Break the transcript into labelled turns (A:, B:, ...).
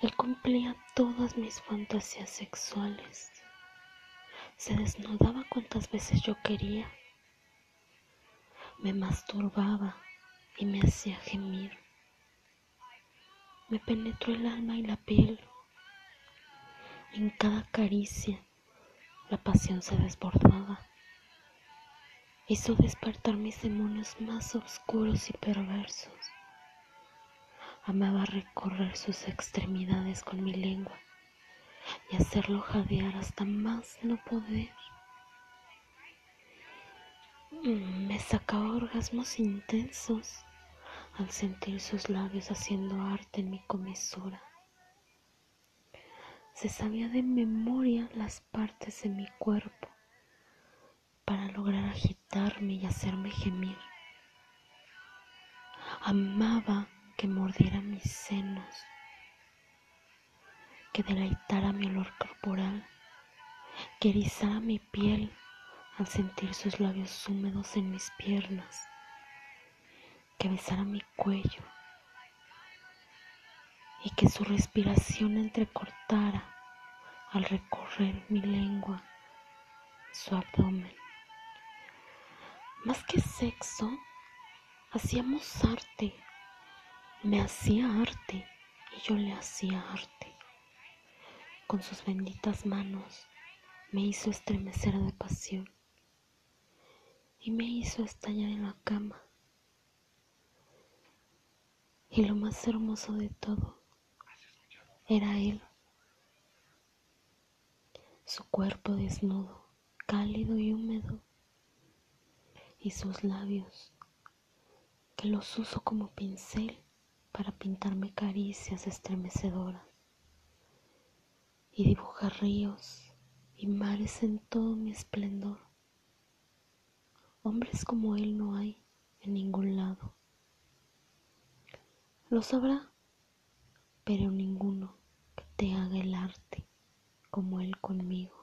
A: Él cumplía todas mis fantasías sexuales. Se desnudaba cuantas veces yo quería. Me masturbaba y me hacía gemir. Me penetró el alma y la piel. En cada caricia la pasión se desbordaba. Hizo despertar mis demonios más oscuros y perversos. Amaba recorrer sus extremidades con mi lengua y hacerlo jadear hasta más no poder. Mm, me sacaba orgasmos intensos al sentir sus labios haciendo arte en mi comisura. Se sabía de memoria las partes de mi cuerpo para lograr agitarme y hacerme gemir. Amaba que mordiera mis senos, que deleitara mi olor corporal, que erizara mi piel al sentir sus labios húmedos en mis piernas, que besara mi cuello y que su respiración entrecortara al recorrer mi lengua su abdomen. Más que sexo, hacíamos arte me hacía arte y yo le hacía arte. Con sus benditas manos me hizo estremecer de pasión y me hizo estallar en la cama. Y lo más hermoso de todo era él, su cuerpo desnudo, cálido y húmedo, y sus labios, que los uso como pincel para pintarme caricias estremecedoras y dibujar ríos y mares en todo mi esplendor. Hombres como él no hay en ningún lado. Lo sabrá, pero ninguno que te haga el arte como él conmigo.